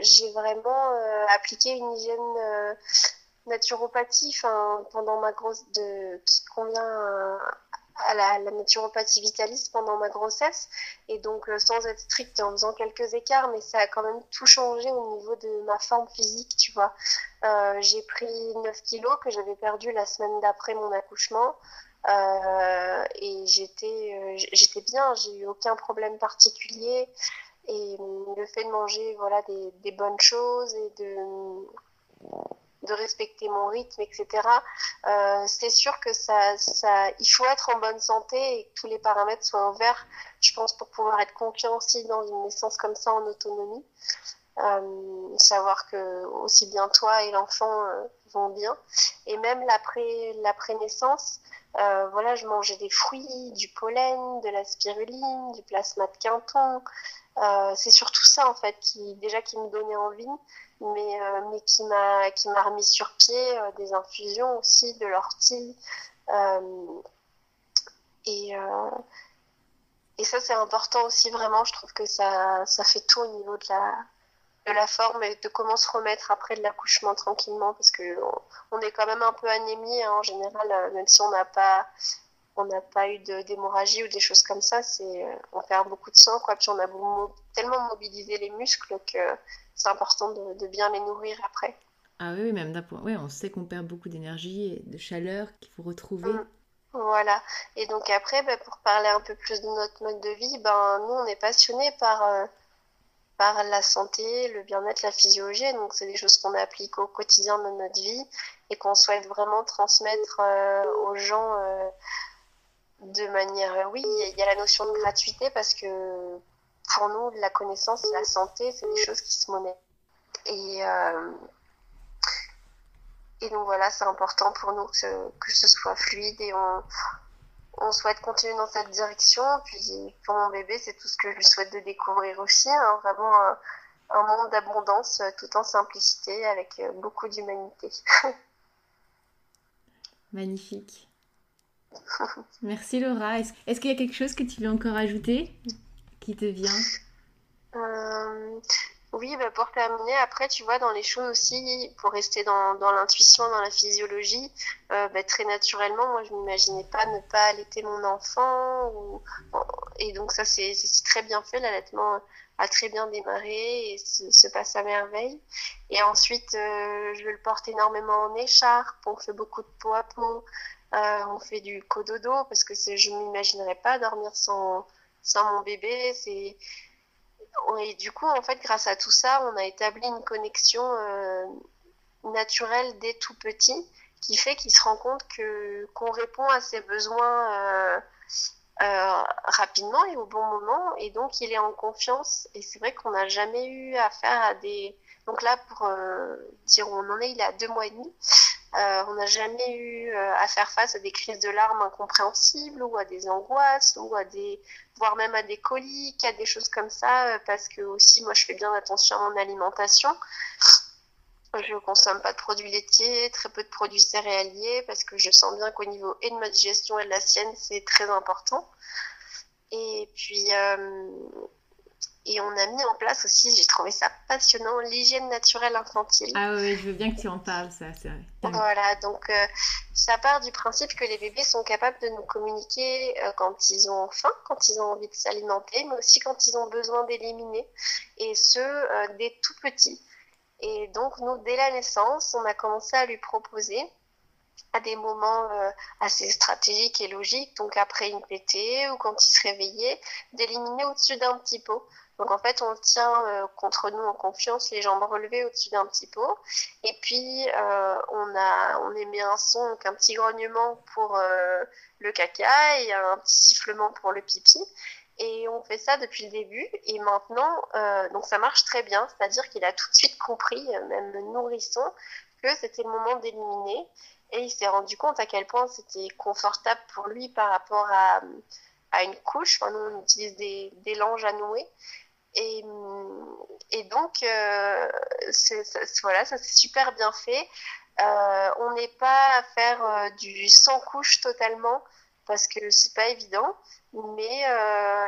[SPEAKER 2] j'ai vraiment appliqué une hygiène naturopathie pendant ma grosse de qui convient à la, naturopathie vitaliste pendant ma grossesse. Et donc euh, sans être stricte en faisant quelques écarts mais ça a quand même tout changé au niveau de ma forme physique tu vois. Euh, j'ai pris 9 kilos que j'avais perdu la semaine d'après mon accouchement. Euh, et j'étais j'étais bien j'ai eu aucun problème particulier. Et le fait de manger voilà des, des bonnes choses et de de respecter mon rythme, etc. Euh, c'est sûr que ça, il faut être en bonne santé et que tous les paramètres soient ouverts, je pense, pour pouvoir être confiant aussi dans une naissance comme ça en autonomie. Euh, savoir que aussi bien toi et l'enfant euh, vont bien. Et même l'après, l'après naissance, euh, voilà, je mangeais des fruits, du pollen, de la spiruline, du plasma de Quinton. C'est surtout ça en fait qui déjà qui me donnait envie mais, euh, mais qui m'a qui m'a remis sur pied euh, des infusions aussi de l'ortie euh, et et ça c'est important aussi vraiment. Je trouve que ça ça fait tout au niveau de la de la forme et de comment se remettre après de l'accouchement tranquillement parce que on, est quand même un peu anémie hein, en général même si on n'a pas on n'a pas eu d'hémorragie ou des choses comme ça c'est on perd beaucoup de sang quoi. Puis on a tellement mobilisé les muscles que c'est important de, bien les nourrir après.
[SPEAKER 3] Ah oui, même d'un point. Oui, on sait qu'on perd beaucoup d'énergie et de chaleur qu'il faut retrouver. Mm.
[SPEAKER 2] Voilà. Et donc après, bah, pour parler un peu plus de notre mode de vie, ben, nous, on est passionnés par, euh, par la santé, le bien-être, la physiologie. Donc, c'est des choses qu'on applique au quotidien de notre vie et qu'on souhaite vraiment transmettre euh, aux gens euh, de manière... Oui, il y a la notion de gratuité parce que pour nous, la connaissance, la santé, c'est des choses qui se monnaient. Et, euh, et donc voilà, c'est important pour nous que, que, ce soit fluide et on, on, souhaite continuer dans cette direction. Puis pour mon bébé, c'est tout ce que je lui souhaite de découvrir aussi. Hein, vraiment un, un monde d'abondance tout en simplicité avec beaucoup d'humanité.
[SPEAKER 3] Magnifique. Merci Laura. Est-ce qu'il y a quelque chose que tu veux encore ajouter? Vient
[SPEAKER 2] euh, Oui, bah pour terminer, après, tu vois, dans les choses aussi, pour rester dans, l'intuition, dans la physiologie, euh, bah, très naturellement, moi, je m'imaginais pas ne pas allaiter mon enfant. Et donc, ça, c'est très bien fait. L'allaitement a très bien démarré et se, passe à merveille. Et ensuite, euh, je le porte énormément en écharpe. On fait beaucoup de peau à on fait du cododo parce que je ne m'imaginerais pas dormir sans sans mon bébé. C'est et du coup, en fait, grâce à tout ça, on a établi une connexion euh, naturelle dès tout petit, qui fait qu'il se rend compte que qu'on répond à ses besoins euh, euh, rapidement et au bon moment, et donc il est en confiance. Et c'est vrai qu'on n'a jamais eu affaire à des donc là, pour dire où on en est, il est à deux mois et demi. Euh, on n'a jamais eu euh, à faire face à des crises de larmes incompréhensibles ou à des angoisses ou à des, voire même à des coliques, à des choses comme ça, euh, parce que aussi moi je fais bien attention à mon alimentation. Je ne consomme pas de produits laitiers, très peu de produits céréaliers, parce que je sens bien qu'au niveau et de ma digestion et de la sienne, c'est très important. Et puis, et on a mis en place aussi, j'ai trouvé ça passionnant, l'hygiène naturelle infantile.
[SPEAKER 3] Ah oui, je veux bien que tu en parles, ça, c'est vrai.
[SPEAKER 2] Voilà, donc euh, ça part du principe que les bébés sont capables de nous communiquer euh, quand ils ont faim, quand ils ont envie de s'alimenter, mais aussi quand ils ont besoin d'éliminer, et ce, euh, dès tout petits. Et donc, nous, dès la naissance, on a commencé à lui proposer à des moments assez stratégiques et logiques, donc après une pétée ou quand il se réveillait, d'éliminer au-dessus d'un petit pot. Donc en fait, on tient euh, contre nous en confiance, les jambes relevées au-dessus d'un petit pot. Et puis, euh, on, a, on émet un son, donc un petit grognement pour euh, le caca et un petit sifflement pour le pipi. Et on fait ça depuis le début. Et maintenant, donc ça marche très bien. C'est-à-dire qu'il a tout de suite compris, même nourrisson, que c'était le moment d'éliminer. Et il s'est rendu compte à quel point c'était confortable pour lui par rapport à, à une couche. Enfin, nous, on utilise des, des langes à nouer. Et, donc, euh, voilà, ça c'est super bien fait. Euh, on n'est pas à faire euh, du sans couche totalement parce que c'est pas évident. Mais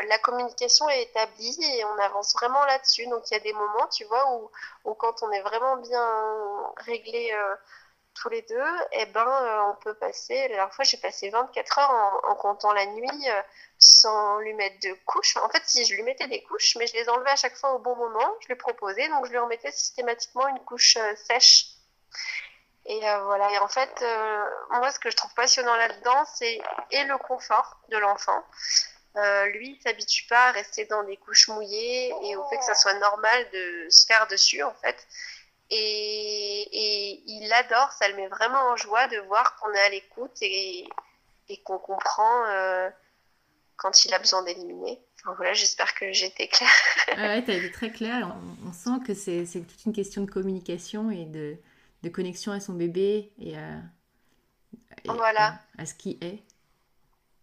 [SPEAKER 2] la communication est établie et on avance vraiment là-dessus. Donc il y a des moments, tu vois, où, quand on est vraiment bien réglé tous les deux, eh ben, on peut passer. La dernière fois, j'ai passé 24 heures en comptant la nuit sans lui mettre de couches. En fait, si je lui mettais des couches, mais je les enlevais à chaque fois au bon moment, je lui proposais, donc je lui remettais systématiquement une couche sèche. Et euh, voilà, et en fait, euh, moi, ce que je trouve passionnant là-dedans, c'est et le confort de l'enfant. Euh, lui, il s'habitue pas à rester dans des couches mouillées et au fait que ça soit normal de se faire dessus, en fait. Et, et il adore, ça le met vraiment en joie de voir qu'on est à l'écoute et, et qu'on comprend quand il a besoin d'éliminer. Enfin, voilà, j'espère que j'étais claire.
[SPEAKER 3] ouais, tu as été très claire. On, on sent que c'est toute une question de communication et de, de connexion à son bébé et à,
[SPEAKER 2] voilà.
[SPEAKER 3] à, ce qui est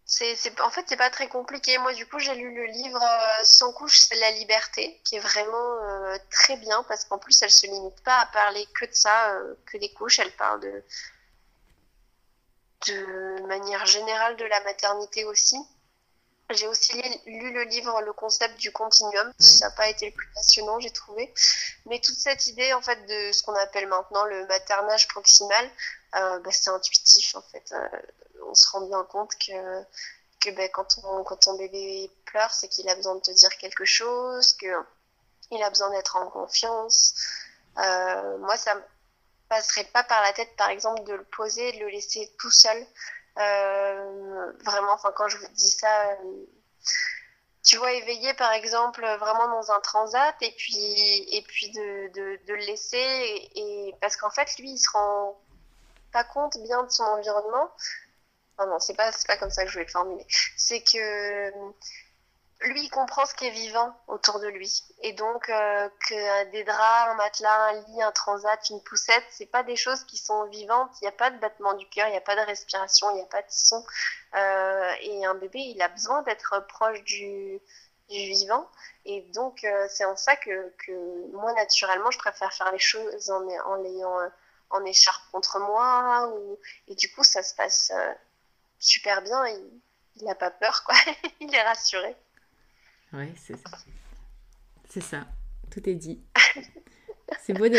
[SPEAKER 2] c'est, c'est, en fait, c'est pas très compliqué. Moi, du coup, j'ai lu le livre euh, Sans couche, c'est la liberté, qui est vraiment euh, très bien parce qu'en plus, elle se limite pas à parler que de ça, euh, que des couches. Elle parle de, de manière générale de la maternité aussi. J'ai aussi lu le livre Le concept du continuum. Ça n'a pas été le plus passionnant, j'ai trouvé. Mais toute cette idée, en fait, de ce qu'on appelle maintenant le maternage proximal, euh, bah, c'est intuitif, en fait. Euh, on se rend bien compte que, que bah, quand, on, quand ton bébé pleure, c'est qu'il a besoin de te dire quelque chose, qu'il a besoin d'être en confiance. Euh, moi, ça me passerait pas par la tête, par exemple, de le poser, de le laisser tout seul. Euh, vraiment, enfin, quand je vous dis ça, euh, tu vois, éveillé par exemple, vraiment dans un transat, et puis, et puis de, de, le laisser, et, parce qu'en fait, lui, il se rend pas compte bien de son environnement. Non, non, c'est pas, pas comme ça que je vais le formuler. C'est que lui, il comprend ce qui est vivant autour de lui. Et donc, euh, que des draps, un matelas, un lit, un transat, une poussette, c'est pas des choses qui sont vivantes. Il n'y a pas de battement du cœur, il n'y a pas de respiration, il n'y a pas de son. Euh, et un bébé, il a besoin d'être proche du, du, vivant. Et donc, euh, c'est en ça que, que, moi, naturellement, je préfère faire les choses en, en l'ayant euh, en écharpe contre moi. Et du coup, ça se passe euh, super bien. Il n'a pas peur, quoi. il est rassuré.
[SPEAKER 3] Oui, c'est ça. C'est ça. Tout est dit. C'est beau de,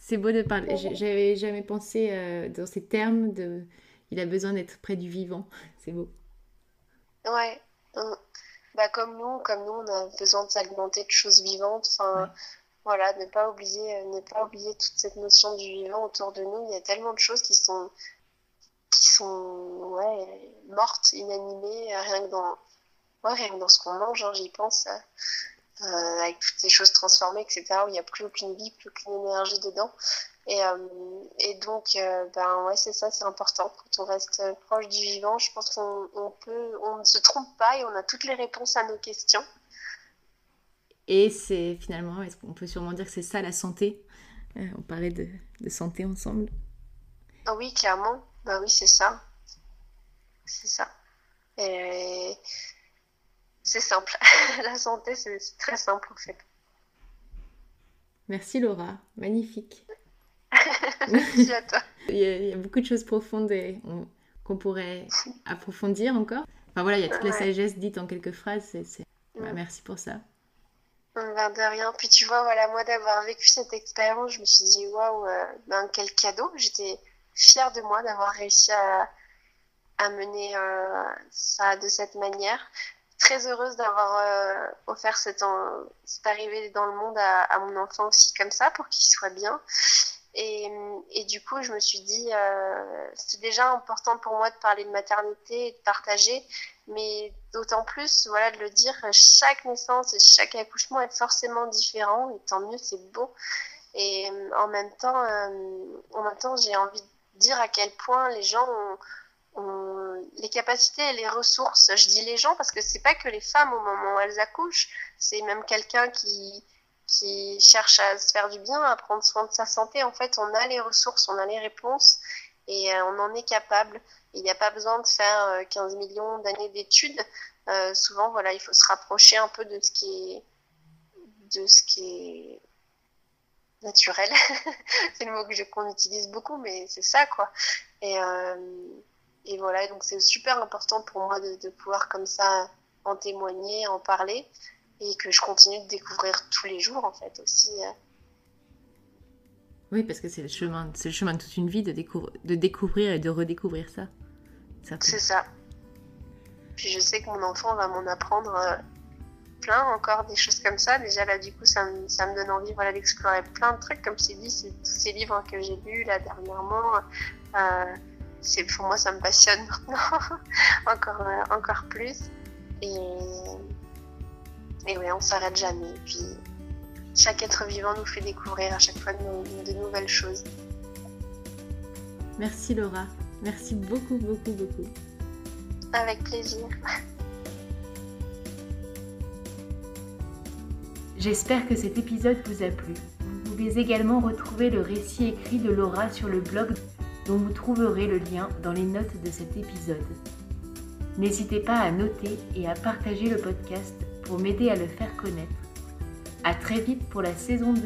[SPEAKER 3] c'est beau de parler. J'avais jamais pensé euh, dans ces termes de. Il a besoin d'être près du vivant. C'est beau.
[SPEAKER 2] Ouais. Bah, comme nous, comme nous, on a besoin de s'alimenter de choses vivantes. Enfin, voilà, ne pas oublier, euh, ne pas oublier toute cette notion du vivant autour de nous. Il y a tellement de choses qui sont, qui sont, ouais, mortes, inanimées, rien que dans, rien que dans ce qu'on mange, hein, j'y pense, euh, avec toutes ces choses transformées, etc., où il n'y a plus aucune vie, plus aucune énergie dedans. Et, euh, et donc, euh, ben ouais, c'est ça, c'est important. Quand on reste proche du vivant, je pense qu'on on peut, on ne se trompe pas et on a toutes les réponses à nos questions.
[SPEAKER 3] Et c'est finalement, est-ce qu'on peut sûrement dire que c'est ça la santé? On parlait de, de, santé ensemble.
[SPEAKER 2] Ah oui, clairement. Bah oui, c'est ça. C'est ça. Et c'est simple. la santé, c'est très simple en fait.
[SPEAKER 3] Merci Laura, magnifique.
[SPEAKER 2] Merci à toi.
[SPEAKER 3] il, y a, beaucoup de choses profondes qu'on pourrait approfondir encore. Enfin voilà, il y a toute la sagesse dite en quelques phrases. C'est, bah, merci pour ça.
[SPEAKER 2] Ben, de rien. Puis tu vois, voilà, moi d'avoir vécu cette expérience, je me suis dit waouh, euh, ben, quel cadeau. J'étais fière de moi d'avoir réussi à, à mener euh, ça de cette manière très heureuse d'avoir euh, offert cette, arrivée dans le monde à, mon enfant aussi comme ça pour qu'il soit bien. Et, et, du coup, je me suis dit, euh, c'est déjà important pour moi de parler de maternité et de partager, mais d'autant plus, voilà, de le dire, chaque naissance et chaque accouchement est forcément différent, et tant mieux, c'est beau. Et en même temps, euh, en même temps, j'ai envie de dire à quel point les gens ont, les capacités et les ressources. Je dis les gens parce que c'est pas que les femmes au moment où elles accouchent, c'est même quelqu'un qui, qui cherche à se faire du bien, à prendre soin de sa santé. En fait, on a les ressources, on a les réponses et euh, on en est capable. Il n'y a pas besoin de faire 15 euh, millions d'années d'études. Euh, souvent, voilà, il faut se rapprocher un peu de ce qui est, de ce qui est naturel. c'est le mot que qu'on utilise beaucoup, mais c'est ça, quoi. Et voilà, donc c'est super important pour moi de, pouvoir comme ça en témoigner, en parler, et que je continue de découvrir tous les jours en fait aussi. Euh.
[SPEAKER 3] Oui, parce que c'est le chemin, c'est le chemin de toute une vie de, de découvrir et de redécouvrir ça.
[SPEAKER 2] c'est ça. Puis je sais que mon enfant va m'en apprendre euh, plein encore des choses comme ça. Déjà là, du coup, ça me, ça me donne envie voilà, d'explorer plein de trucs. Comme c'est dit, c'est tous ces livres que j'ai lus là dernièrement. Euh, c'est pour moi ça me passionne maintenant. Encore euh, encore plus. Et et ouais on s'arrête jamais. Puis chaque être vivant nous fait découvrir à chaque fois de, nouvelles choses.
[SPEAKER 3] Merci Laura. Merci beaucoup beaucoup beaucoup.
[SPEAKER 2] Avec plaisir.
[SPEAKER 3] J'espère que cet épisode vous a plu. Vous pouvez également retrouver le récit écrit de Laura sur le blog dont vous trouverez le lien dans les notes de cet épisode. N'hésitez pas à noter et à partager le podcast pour m'aider à le faire connaître. A très vite pour la saison 2